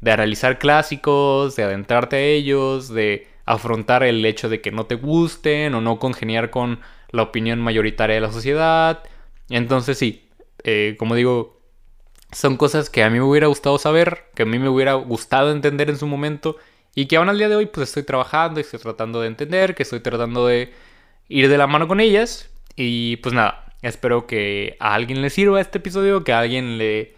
de realizar clásicos, de adentrarte a ellos, de afrontar el hecho de que no te gusten o no congeniar con la opinión mayoritaria de la sociedad. Entonces sí, eh, como digo, son cosas que a mí me hubiera gustado saber, que a mí me hubiera gustado entender en su momento y que aún al día de hoy pues estoy trabajando y estoy tratando de entender, que estoy tratando de ir de la mano con ellas y pues nada, espero que a alguien le sirva este episodio, que a alguien le,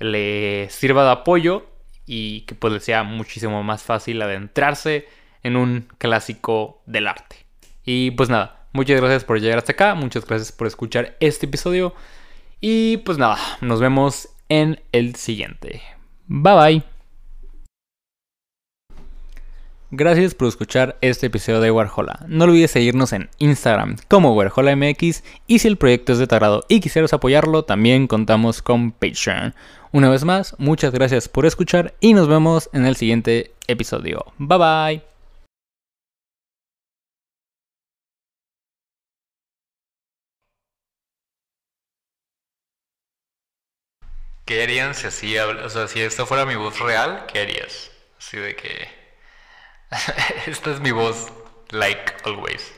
le sirva de apoyo y que pues le sea muchísimo más fácil adentrarse en un clásico del arte. Y pues nada, muchas gracias por llegar hasta acá, muchas gracias por escuchar este episodio y pues nada, nos vemos en el siguiente. Bye bye. Gracias por escuchar este episodio de Warhola. No olvides seguirnos en Instagram como WarholaMX y si el proyecto es de tarado y quisieras apoyarlo, también contamos con Patreon. Una vez más, muchas gracias por escuchar y nos vemos en el siguiente episodio. Bye bye. ¿Qué harían si así, o sea, si esto fuera mi voz real, qué harías? Así de que esta es mi voz like always.